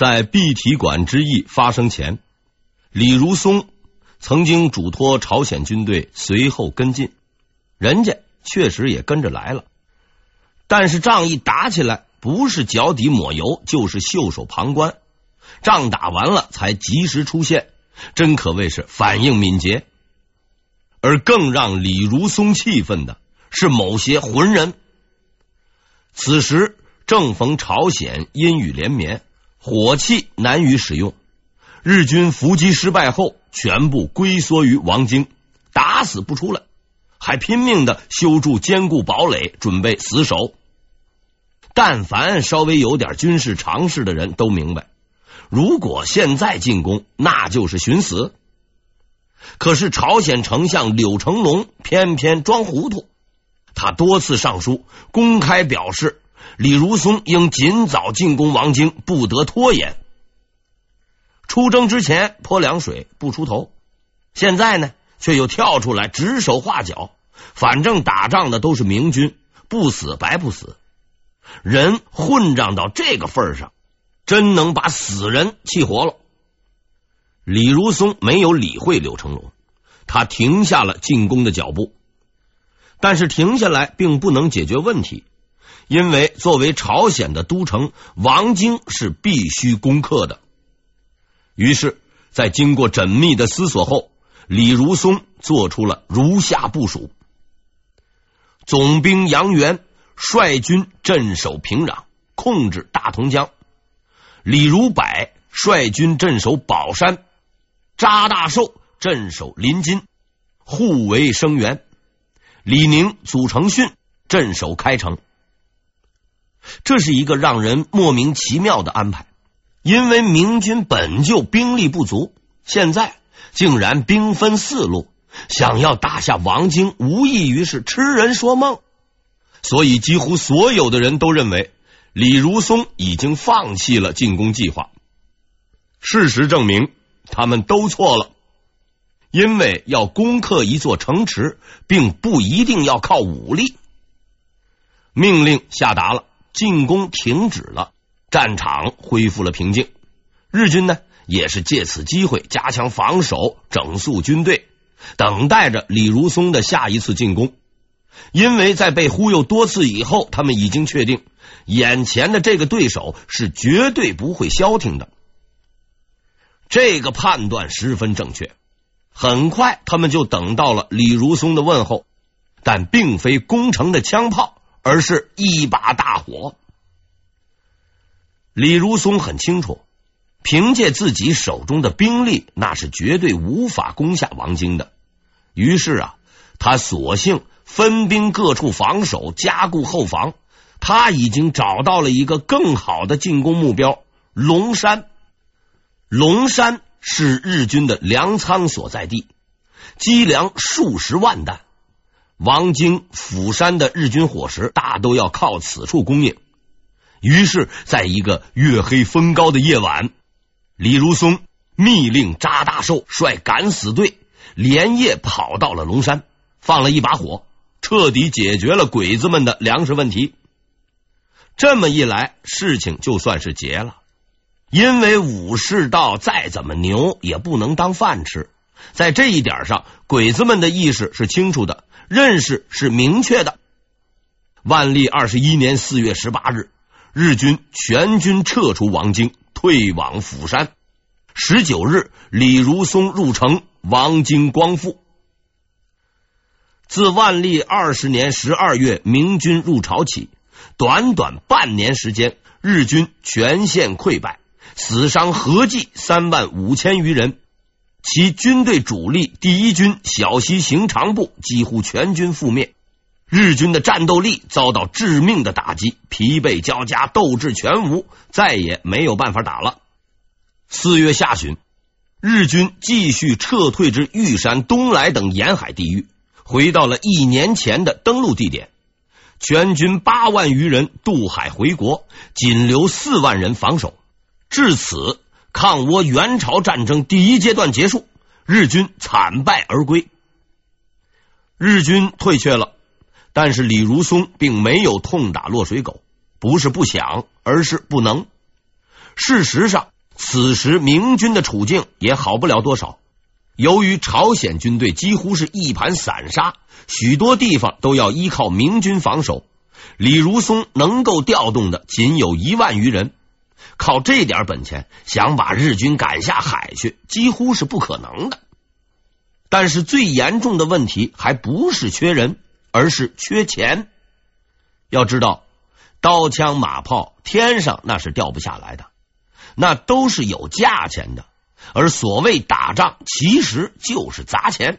在碧提馆之役发生前，李如松曾经嘱托朝鲜军队随后跟进，人家确实也跟着来了。但是仗一打起来，不是脚底抹油，就是袖手旁观。仗打完了才及时出现，真可谓是反应敏捷。而更让李如松气愤的是某些浑人。此时正逢朝鲜阴雨连绵，火器难于使用，日军伏击失败后，全部龟缩于王京，打死不出来，还拼命的修筑坚固堡垒，准备死守。但凡稍微有点军事常识的人都明白，如果现在进攻，那就是寻死。可是朝鲜丞相柳成龙偏偏装糊涂，他多次上书公开表示，李如松应尽早进攻王京，不得拖延。出征之前泼凉水不出头，现在呢却又跳出来指手画脚，反正打仗的都是明军，不死白不死。人混账到这个份上，真能把死人气活了。李如松没有理会柳成龙，他停下了进攻的脚步。但是停下来并不能解决问题，因为作为朝鲜的都城，王京是必须攻克的。于是，在经过缜密的思索后，李如松做出了如下部署：总兵杨元。率军镇守平壤，控制大同江；李如柏率军镇守宝山；扎大寿镇守临津，护卫声援；李宁、祖承训镇守开城。这是一个让人莫名其妙的安排，因为明军本就兵力不足，现在竟然兵分四路，想要打下王京，无异于是痴人说梦。所以，几乎所有的人都认为李如松已经放弃了进攻计划。事实证明，他们都错了。因为要攻克一座城池，并不一定要靠武力。命令下达了，进攻停止了，战场恢复了平静。日军呢，也是借此机会加强防守，整肃军队，等待着李如松的下一次进攻。因为在被忽悠多次以后，他们已经确定眼前的这个对手是绝对不会消停的。这个判断十分正确。很快，他们就等到了李如松的问候，但并非攻城的枪炮，而是一把大火。李如松很清楚，凭借自己手中的兵力，那是绝对无法攻下王京的。于是啊，他索性。分兵各处防守，加固后防。他已经找到了一个更好的进攻目标——龙山。龙山是日军的粮仓所在地，积粮数十万担。王京、釜山的日军伙食大都要靠此处供应。于是，在一个月黑风高的夜晚，李如松密令查大寿率敢死队连夜跑到了龙山，放了一把火。彻底解决了鬼子们的粮食问题。这么一来，事情就算是结了。因为武士道再怎么牛，也不能当饭吃。在这一点上，鬼子们的意识是清楚的，认识是明确的。万历二十一年四月十八日，日军全军撤出王京，退往釜山。十九日，李如松入城，王京光复。自万历二十年十二月明军入朝起，短短半年时间，日军全线溃败，死伤合计三万五千余人。其军队主力第一军小西行长部几乎全军覆灭，日军的战斗力遭到致命的打击，疲惫交加，斗志全无，再也没有办法打了。四月下旬，日军继续撤退至玉山、东来等沿海地域。回到了一年前的登陆地点，全军八万余人渡海回国，仅留四万人防守。至此，抗倭援朝战争第一阶段结束，日军惨败而归。日军退却了，但是李如松并没有痛打落水狗，不是不想，而是不能。事实上，此时明军的处境也好不了多少。由于朝鲜军队几乎是一盘散沙，许多地方都要依靠明军防守。李如松能够调动的仅有一万余人，靠这点本钱想把日军赶下海去，几乎是不可能的。但是最严重的问题还不是缺人，而是缺钱。要知道，刀枪马炮天上那是掉不下来的，那都是有价钱的。而所谓打仗，其实就是砸钱。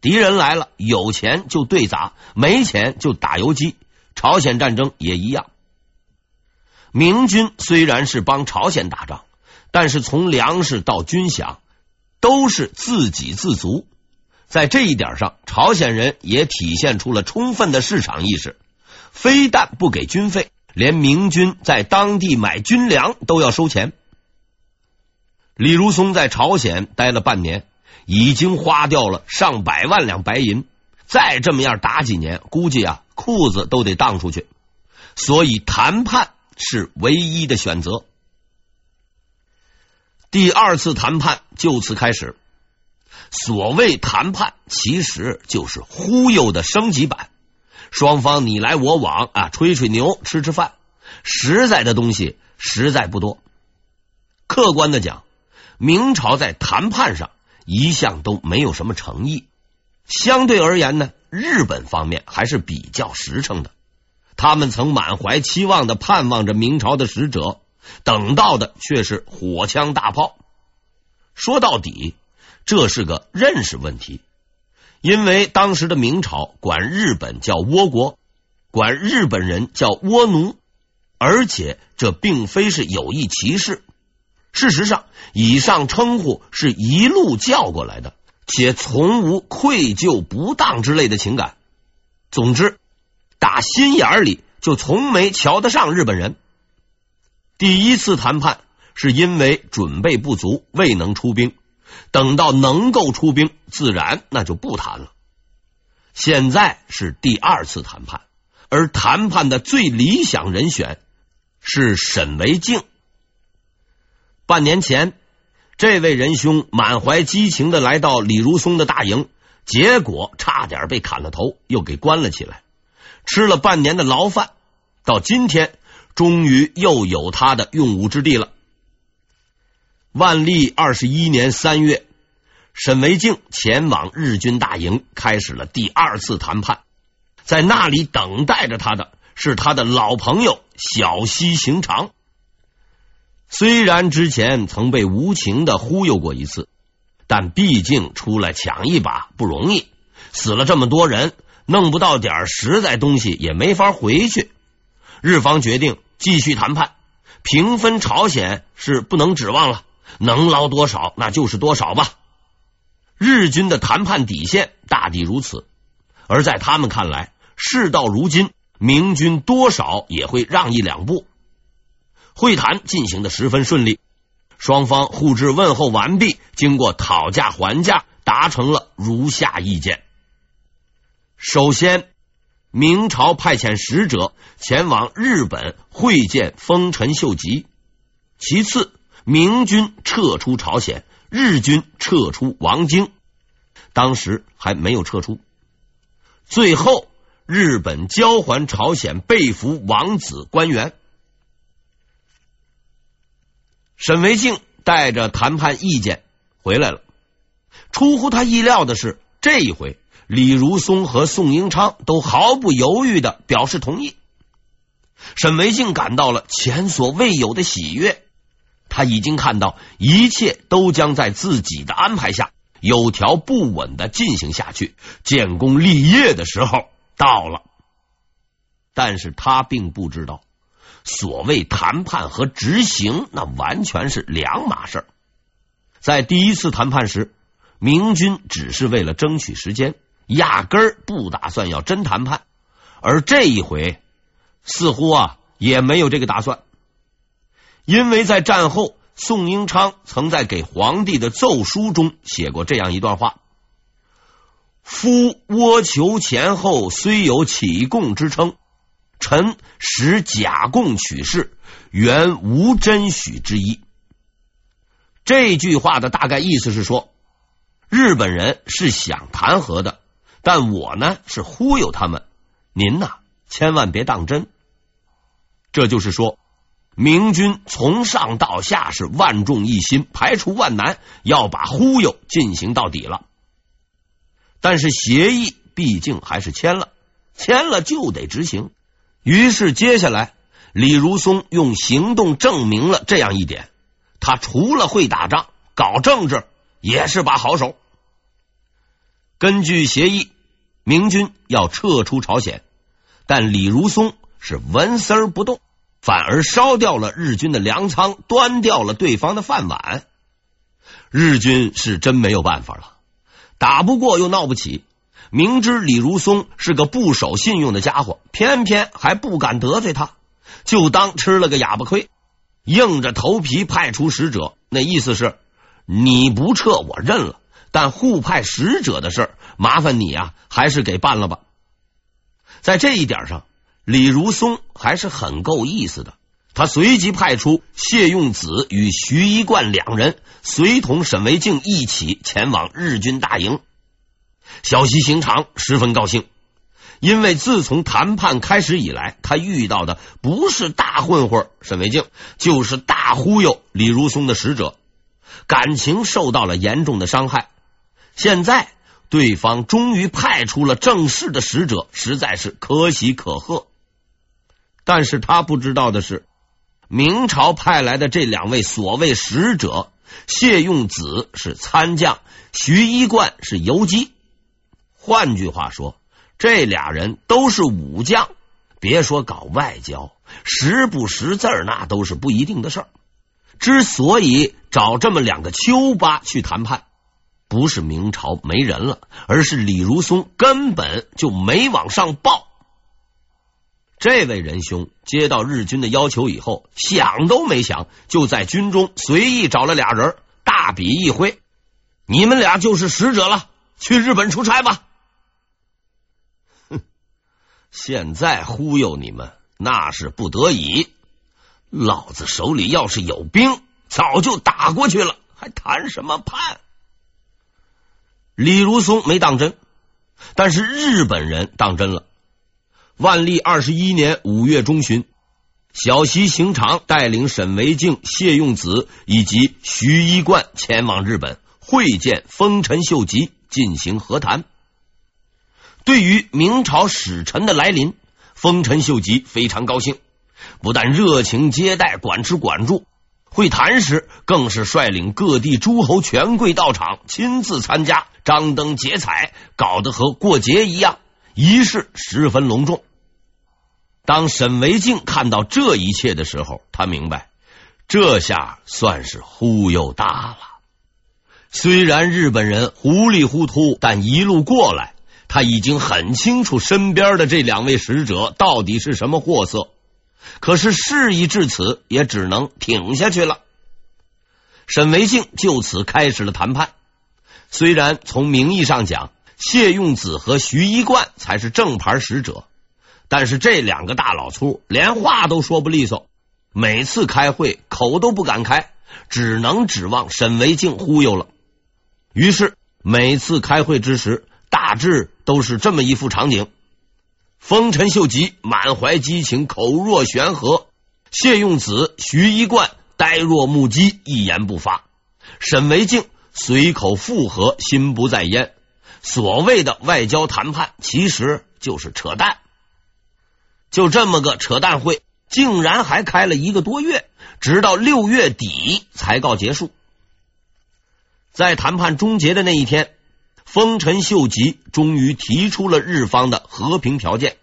敌人来了，有钱就对砸，没钱就打游击。朝鲜战争也一样。明军虽然是帮朝鲜打仗，但是从粮食到军饷都是自给自足。在这一点上，朝鲜人也体现出了充分的市场意识。非但不给军费，连明军在当地买军粮都要收钱。李如松在朝鲜待了半年，已经花掉了上百万两白银。再这么样打几年，估计啊裤子都得荡出去。所以谈判是唯一的选择。第二次谈判就此开始。所谓谈判，其实就是忽悠的升级版。双方你来我往啊，吹吹牛，吃吃饭，实在的东西实在不多。客观的讲。明朝在谈判上一向都没有什么诚意，相对而言呢，日本方面还是比较实诚的。他们曾满怀期望的盼望着明朝的使者，等到的却是火枪大炮。说到底，这是个认识问题，因为当时的明朝管日本叫倭国，管日本人叫倭奴，而且这并非是有意歧视。事实上，以上称呼是一路叫过来的，且从无愧疚不当之类的情感。总之，打心眼里就从没瞧得上日本人。第一次谈判是因为准备不足，未能出兵。等到能够出兵，自然那就不谈了。现在是第二次谈判，而谈判的最理想人选是沈维敬。半年前，这位仁兄满怀激情的来到李如松的大营，结果差点被砍了头，又给关了起来，吃了半年的牢饭，到今天终于又有他的用武之地了。万历二十一年三月，沈维敬前往日军大营，开始了第二次谈判。在那里等待着他的是他的老朋友小西行长。虽然之前曾被无情的忽悠过一次，但毕竟出来抢一把不容易，死了这么多人，弄不到点实在东西也没法回去。日方决定继续谈判，平分朝鲜是不能指望了，能捞多少那就是多少吧。日军的谈判底线大抵如此，而在他们看来，事到如今，明军多少也会让一两步。会谈进行的十分顺利，双方互致问候完毕，经过讨价还价，达成了如下意见：首先，明朝派遣使者前往日本会见丰臣秀吉；其次，明军撤出朝鲜，日军撤出王京，当时还没有撤出；最后，日本交还朝鲜被俘王子官员。沈维敬带着谈判意见回来了。出乎他意料的是，这一回李如松和宋英昌都毫不犹豫的表示同意。沈惟敬感到了前所未有的喜悦，他已经看到一切都将在自己的安排下有条不紊的进行下去，建功立业的时候到了。但是他并不知道。所谓谈判和执行，那完全是两码事。在第一次谈判时，明军只是为了争取时间，压根儿不打算要真谈判。而这一回，似乎啊也没有这个打算，因为在战后，宋英昌曾在给皇帝的奏书中写过这样一段话：“夫倭求前后虽有起贡之称。”臣使假供取事，原无真许之意。这句话的大概意思是说，日本人是想谈和的，但我呢是忽悠他们，您呐千万别当真。这就是说，明军从上到下是万众一心，排除万难，要把忽悠进行到底了。但是协议毕竟还是签了，签了就得执行。于是接下来，李如松用行动证明了这样一点。他除了会打仗，搞政治也是把好手。根据协议，明军要撤出朝鲜，但李如松是纹丝儿不动，反而烧掉了日军的粮仓，端掉了对方的饭碗。日军是真没有办法了，打不过又闹不起，明知李如松是个不守信用的家伙，偏偏还不敢得罪他，就当吃了个哑巴亏。硬着头皮派出使者，那意思是你不撤我认了，但互派使者的事儿，麻烦你啊，还是给办了吧。在这一点上，李如松还是很够意思的。他随即派出谢用子与徐一贯两人，随同沈维敬一起前往日军大营。小西行长十分高兴。因为自从谈判开始以来，他遇到的不是大混混沈维敬，就是大忽悠李如松的使者，感情受到了严重的伤害。现在对方终于派出了正式的使者，实在是可喜可贺。但是他不知道的是，明朝派来的这两位所谓使者，谢用子是参将，徐一贯是游击。换句话说。这俩人都是武将，别说搞外交，识不识字儿那都是不一定的事儿。之所以找这么两个丘八去谈判，不是明朝没人了，而是李如松根本就没往上报。这位仁兄接到日军的要求以后，想都没想，就在军中随意找了俩人，大笔一挥：“你们俩就是使者了，去日本出差吧。”哼现在忽悠你们那是不得已，老子手里要是有兵，早就打过去了，还谈什么判？李如松没当真，但是日本人当真了。万历二十一年五月中旬，小西行长带领沈维敬、谢用子以及徐一贯前往日本会见丰臣秀吉，进行和谈。对于明朝使臣的来临，丰臣秀吉非常高兴，不但热情接待、管吃管住，会谈时更是率领各地诸侯权贵到场，亲自参加，张灯结彩，搞得和过节一样，仪式十分隆重。当沈维敬看到这一切的时候，他明白，这下算是忽悠大了。虽然日本人糊里糊涂，但一路过来。他已经很清楚身边的这两位使者到底是什么货色，可是事已至此，也只能挺下去了。沈维敬就此开始了谈判。虽然从名义上讲，谢用子和徐一贯才是正牌使者，但是这两个大老粗连话都说不利索，每次开会口都不敢开，只能指望沈维敬忽悠了。于是每次开会之时，大致都是这么一副场景：丰臣秀吉满怀激情，口若悬河；谢用子、徐一贯呆若木鸡，一言不发；沈维敬随口附和，心不在焉。所谓的外交谈判，其实就是扯淡。就这么个扯淡会，竟然还开了一个多月，直到六月底才告结束。在谈判终结的那一天。丰臣秀吉终于提出了日方的和平条件，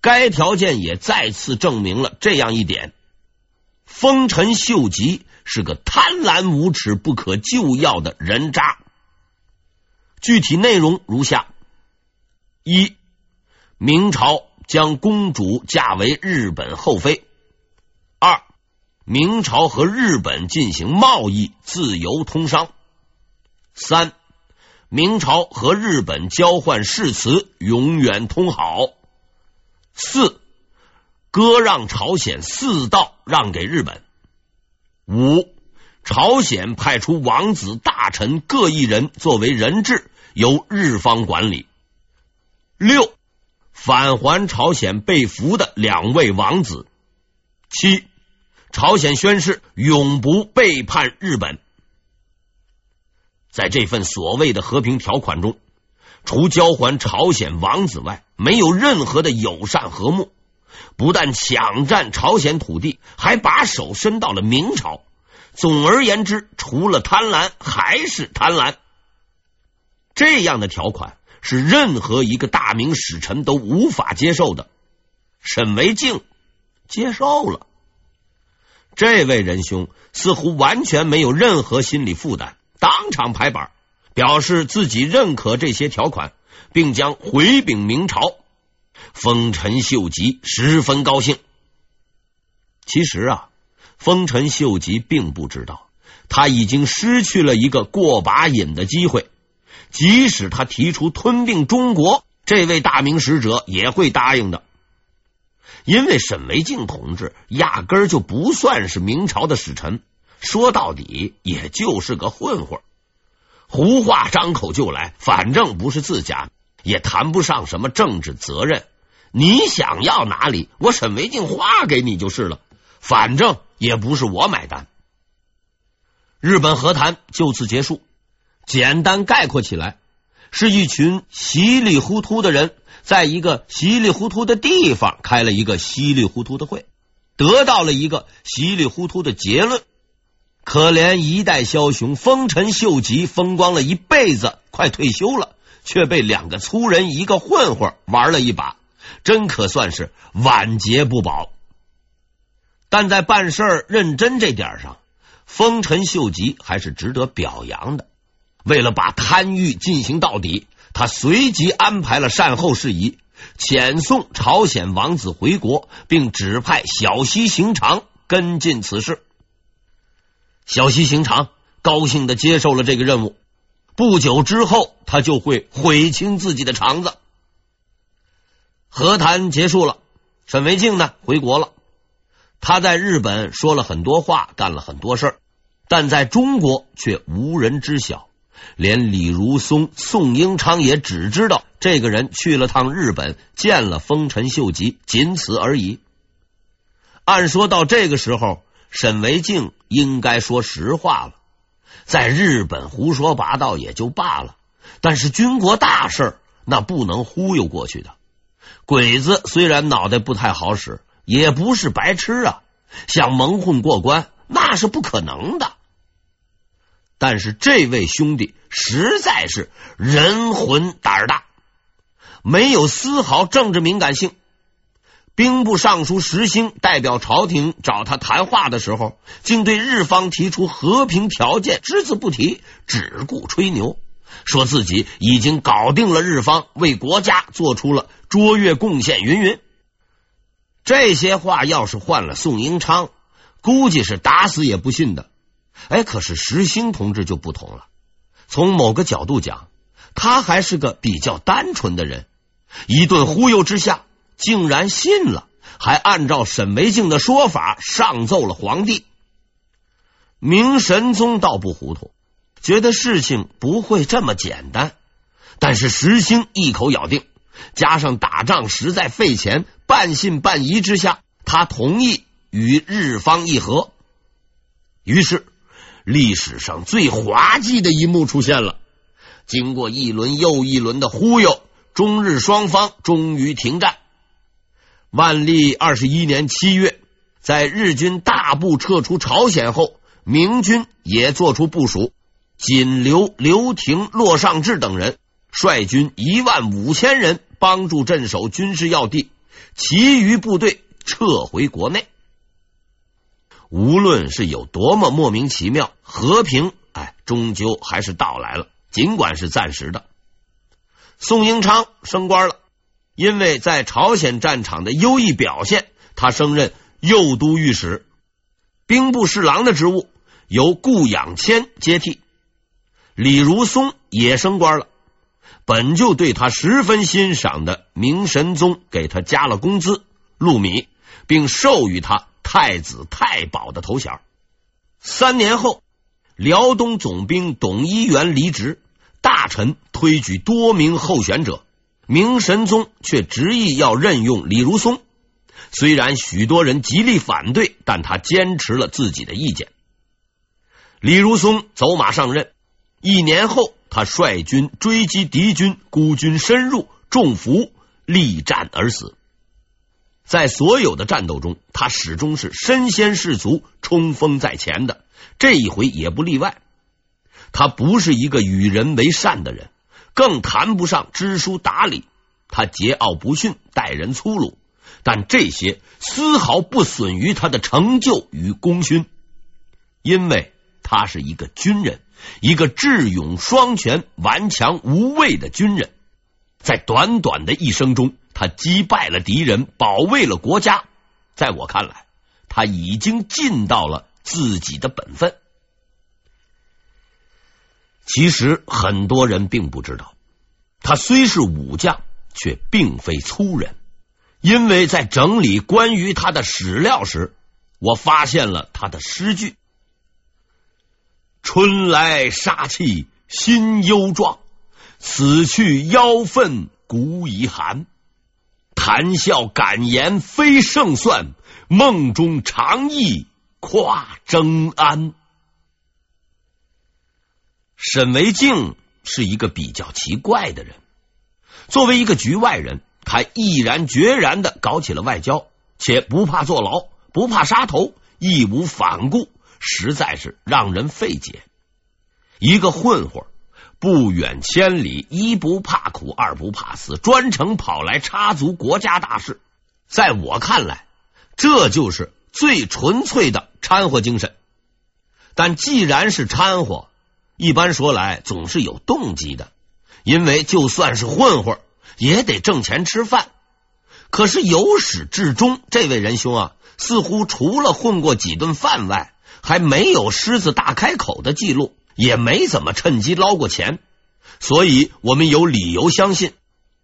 该条件也再次证明了这样一点：丰臣秀吉是个贪婪无耻、不可救药的人渣。具体内容如下：一、明朝将公主嫁为日本后妃；二、明朝和日本进行贸易，自由通商；三。明朝和日本交换誓词，永远通好。四，割让朝鲜四道让给日本。五，朝鲜派出王子、大臣各一人作为人质，由日方管理。六，返还朝鲜被俘的两位王子。七，朝鲜宣誓永不背叛日本。在这份所谓的和平条款中，除交还朝鲜王子外，没有任何的友善和睦。不但抢占朝鲜土地，还把手伸到了明朝。总而言之，除了贪婪还是贪婪。这样的条款是任何一个大明使臣都无法接受的。沈惟敬接受了。这位仁兄似乎完全没有任何心理负担，当场拍板，表示自己认可这些条款，并将回禀明朝。丰臣秀吉十分高兴。其实啊，丰臣秀吉并不知道，他已经失去了一个过把瘾的机会。即使他提出吞并中国，这位大明使者也会答应的。因为沈维敬同志压根儿就不算是明朝的使臣，说到底也就是个混混，胡话张口就来，反正不是自家，也谈不上什么政治责任。你想要哪里，我沈维静划给你就是了。反正也不是我买单。日本和谈就此结束。简单概括起来，是一群稀里糊涂的人，在一个稀里糊涂的地方开了一个稀里糊涂的会，得到了一个稀里糊涂的结论。可怜一代枭雄丰臣秀吉，风光了一辈子，快退休了，却被两个粗人一个混混玩了一把。真可算是晚节不保，但在办事认真这点上，丰臣秀吉还是值得表扬的。为了把贪欲进行到底，他随即安排了善后事宜，遣送朝鲜王子回国，并指派小西行长跟进此事。小西行长高兴的接受了这个任务，不久之后，他就会悔清自己的肠子。和谈结束了，沈维静呢回国了。他在日本说了很多话，干了很多事儿，但在中国却无人知晓。连李如松、宋英昌也只知道这个人去了趟日本，见了丰臣秀吉，仅此而已。按说到这个时候，沈维敬应该说实话了，在日本胡说八道也就罢了，但是军国大事那不能忽悠过去的。鬼子虽然脑袋不太好使，也不是白痴啊！想蒙混过关，那是不可能的。但是这位兄弟实在是人混胆大，没有丝毫政治敏感性。兵部尚书石兴代表朝廷找他谈话的时候，竟对日方提出和平条件只字不提，只顾吹牛。说自己已经搞定了日方，为国家做出了卓越贡献，云云。这些话要是换了宋英昌，估计是打死也不信的。哎，可是石兴同志就不同了。从某个角度讲，他还是个比较单纯的人。一顿忽悠之下，竟然信了，还按照沈惟敬的说法上奏了皇帝。明神宗倒不糊涂。觉得事情不会这么简单，但是石兴一口咬定，加上打仗实在费钱，半信半疑之下，他同意与日方议和。于是，历史上最滑稽的一幕出现了。经过一轮又一轮的忽悠，中日双方终于停战。万历二十一年七月，在日军大部撤出朝鲜后，明军也做出部署。仅留刘廷、骆尚志等人率军一万五千人帮助镇守军事要地，其余部队撤回国内。无论是有多么莫名其妙，和平哎，终究还是到来了，尽管是暂时的。宋英昌升官了，因为在朝鲜战场的优异表现，他升任右都御史，兵部侍郎的职务由顾养谦接替。李如松也升官了，本就对他十分欣赏的明神宗给他加了工资，禄米，并授予他太子太保的头衔。三年后，辽东总兵董一元离职，大臣推举多名候选者，明神宗却执意要任用李如松。虽然许多人极力反对，但他坚持了自己的意见。李如松走马上任，一年后，他率军追击敌军，孤军深入，中伏，力战而死。在所有的战斗中，他始终是身先士卒、冲锋在前的，这一回也不例外。他不是一个与人为善的人，更谈不上知书达理。他桀骜不驯，待人粗鲁。但这些丝毫不损于他的成就与功勋，因为他是一个军人，一个智勇双全、顽强无畏的军人。在短短的一生中，他击败了敌人，保卫了国家。在我看来，他已经尽到了自己的本分。其实很多人并不知道，他虽是武将，却并非粗人。因为在整理关于他的史料时，我发现了他的诗句：“春来杀气心忧壮，此去妖愤骨已寒。谈笑敢言非胜算，梦中长忆跨征安。”沈维敬是一个比较奇怪的人，作为一个局外人。他毅然决然的搞起了外交，且不怕坐牢，不怕杀头，义无反顾，实在是让人费解。一个混混不远千里，一不怕苦，二不怕死，专程跑来插足国家大事。在我看来，这就是最纯粹的掺和精神。但既然是掺和，一般说来总是有动机的，因为就算是混混。也得挣钱吃饭，可是由始至终，这位仁兄啊，似乎除了混过几顿饭外，还没有狮子大开口的记录，也没怎么趁机捞过钱，所以我们有理由相信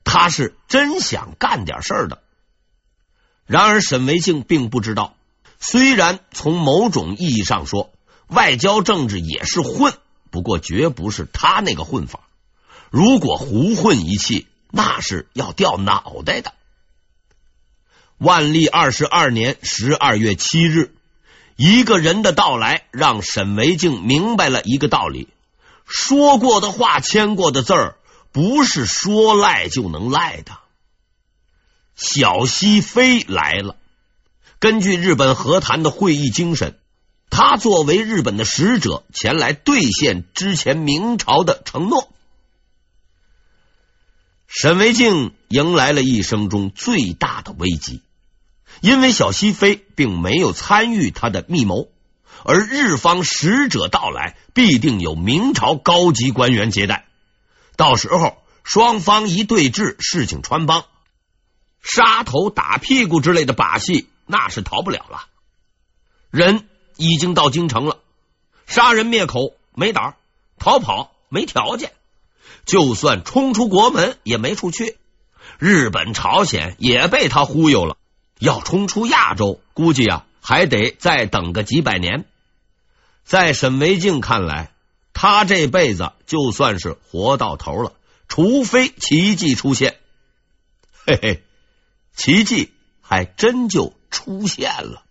他是真想干点事儿的。然而沈维静并不知道，虽然从某种意义上说，外交政治也是混，不过绝不是他那个混法。如果胡混一气，那是要掉脑袋的。万历二十二年十二月七日，一个人的到来让沈维敬明白了一个道理：说过的话、签过的字儿，不是说赖就能赖的。小西飞来了。根据日本和谈的会议精神，他作为日本的使者前来兑现之前明朝的承诺。沈维敬迎来了一生中最大的危机，因为小西飞并没有参与他的密谋，而日方使者到来，必定有明朝高级官员接待，到时候双方一对峙，事情穿帮，杀头打屁股之类的把戏，那是逃不了了。人已经到京城了，杀人灭口没胆儿，逃跑没条件。就算冲出国门也没处去，日本、朝鲜也被他忽悠了。要冲出亚洲，估计啊还得再等个几百年。在沈维敬看来，他这辈子就算是活到头了，除非奇迹出现。嘿嘿，奇迹还真就出现了。